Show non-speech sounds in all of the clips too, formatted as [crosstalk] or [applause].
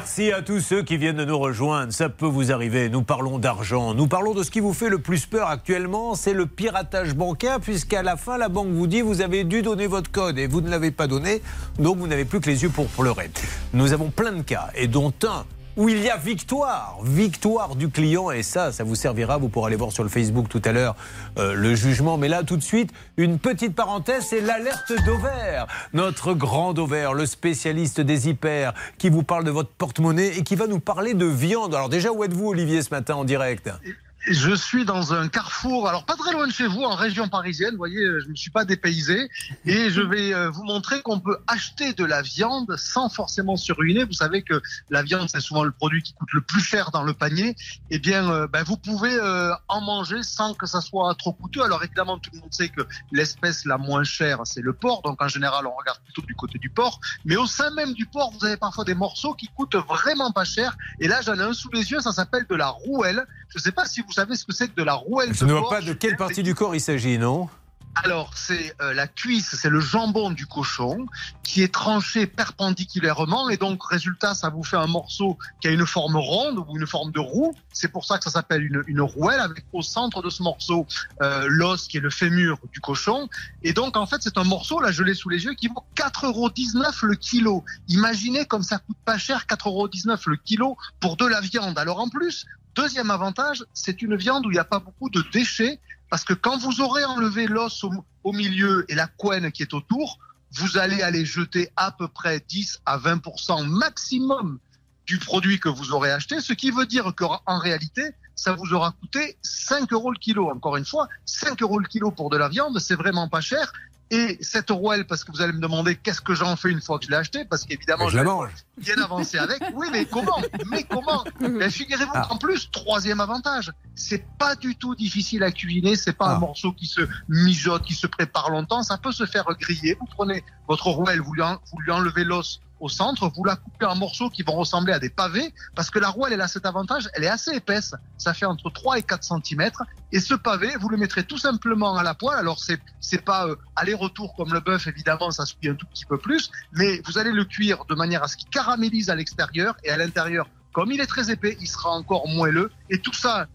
Merci à tous ceux qui viennent de nous rejoindre. Ça peut vous arriver. Nous parlons d'argent. Nous parlons de ce qui vous fait le plus peur actuellement. C'est le piratage bancaire, puisqu'à la fin, la banque vous dit vous avez dû donner votre code et vous ne l'avez pas donné. Donc vous n'avez plus que les yeux pour pleurer. Nous avons plein de cas et dont un où il y a victoire, victoire du client. Et ça, ça vous servira. Vous pourrez aller voir sur le Facebook tout à l'heure euh, le jugement. Mais là, tout de suite, une petite parenthèse, c'est l'alerte d'Auvert. Notre grand Auvert, le spécialiste des hyper, qui vous parle de votre porte-monnaie et qui va nous parler de viande. Alors déjà, où êtes-vous, Olivier, ce matin en direct? Je suis dans un carrefour, alors pas très loin de chez vous, en région parisienne. Vous voyez, je ne suis pas dépaysé. Et je vais euh, vous montrer qu'on peut acheter de la viande sans forcément se ruiner. Vous savez que la viande, c'est souvent le produit qui coûte le plus cher dans le panier. Eh bien, euh, ben, vous pouvez euh, en manger sans que ça soit trop coûteux. Alors évidemment, tout le monde sait que l'espèce la moins chère, c'est le porc. Donc en général, on regarde plutôt du côté du porc. Mais au sein même du porc, vous avez parfois des morceaux qui coûtent vraiment pas cher. Et là, j'en ai un sous les yeux, ça s'appelle de la rouelle. Je ne sais pas si vous savez ce que c'est que de la rouelle Je ne vois pas de quelle partie du corps il s'agit, non alors, c'est euh, la cuisse, c'est le jambon du cochon qui est tranché perpendiculairement et donc, résultat, ça vous fait un morceau qui a une forme ronde ou une forme de roue. C'est pour ça que ça s'appelle une, une, rouelle avec au centre de ce morceau euh, l'os qui est le fémur du cochon. Et donc, en fait, c'est un morceau, là, je l'ai sous les yeux, qui vaut 4,19 euros le kilo. Imaginez comme ça coûte pas cher, 4,19 euros le kilo pour de la viande. Alors, en plus, Deuxième avantage, c'est une viande où il n'y a pas beaucoup de déchets, parce que quand vous aurez enlevé l'os au, milieu et la couenne qui est autour, vous allez aller jeter à peu près 10 à 20% maximum du produit que vous aurez acheté, ce qui veut dire qu'en réalité, ça vous aura coûté 5 euros le kilo. Encore une fois, 5 euros le kilo pour de la viande, c'est vraiment pas cher. Et cette rouelle, parce que vous allez me demander qu'est-ce que j'en fais une fois que je l'ai acheté, parce qu'évidemment, je, mange. bien avancé avec. Oui, mais comment? Mais comment? [laughs] Ben, Figurez-vous ah. qu'en plus, troisième avantage, c'est pas du tout difficile à cuisiner. C'est pas un ah. morceau qui se mijote, qui se prépare longtemps. Ça peut se faire griller. Vous prenez votre rouelle, vous vous lui enlevez l'os au centre, vous la coupez en morceaux qui vont ressembler à des pavés, parce que la roue, elle, a cet avantage, elle est assez épaisse, ça fait entre 3 et 4 cm, et ce pavé, vous le mettrez tout simplement à la poêle, alors c'est c'est pas euh, aller-retour comme le bœuf, évidemment, ça suit un tout petit peu plus, mais vous allez le cuire de manière à ce qu'il caramélise à l'extérieur, et à l'intérieur, comme il est très épais, il sera encore moelleux, et tout ça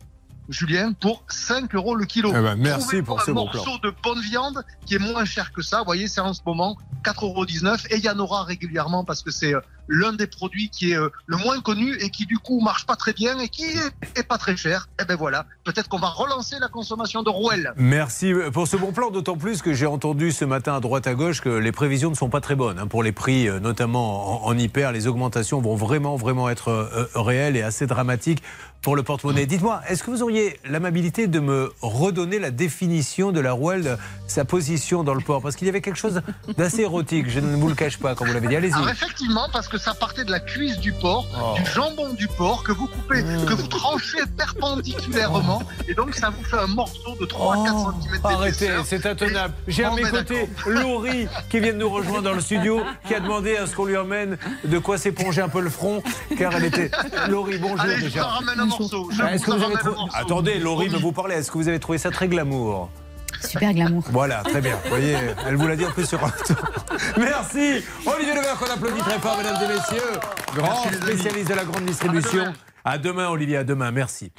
Julien, pour 5 euros le kilo. Eh ben, merci pour ce un morceau de bonne viande qui est moins cher que ça. Vous voyez, c'est en ce moment 4,19 euros. Et il y en aura régulièrement parce que c'est euh, l'un des produits qui est euh, le moins connu et qui du coup marche pas très bien et qui est, pas très cher. Et eh ben voilà, peut-être qu'on va relancer la consommation de rouelle. Merci pour ce bon plan, d'autant plus que j'ai entendu ce matin à droite à gauche que les prévisions ne sont pas très bonnes hein, pour les prix, euh, notamment en, hyper. Les augmentations vont vraiment, vraiment être réelles et assez dramatiques pour le porte-monnaie. Dites-moi, est-ce que vous auriez l'amabilité de me redonner la définition de la rouelle, sa position dans le port? Parce qu'il y avait quelque chose d'assez érotique, je ne vous le cache pas quand vous l'avez dit. Allez-y. Effectivement, parce que ça partait de la cuisse du porc, oh. du jambon du porc, que vous coupez, mmh. que vous tranchez perpendiculairement, et donc ça vous fait un morceau de 3 à 4 cm Arrêtez, c'est intenable. J'ai à mes côtés Laurie qui vient de nous rejoindre dans le studio, qui a demandé à ce qu'on lui emmène de quoi s'éponger un peu le front, car elle était. Laurie, bonjour Allez, déjà. Attendez, Laurie me vous parler. Est-ce que vous avez trouvé ça très glamour? Super glamour. Voilà, très bien. Vous voyez, elle vous l'a dit un peu sur un Merci. Olivier Levert, qu'on applaudit très fort, mesdames et messieurs. Grand spécialiste de la grande distribution. À demain, Olivier, à demain. Merci.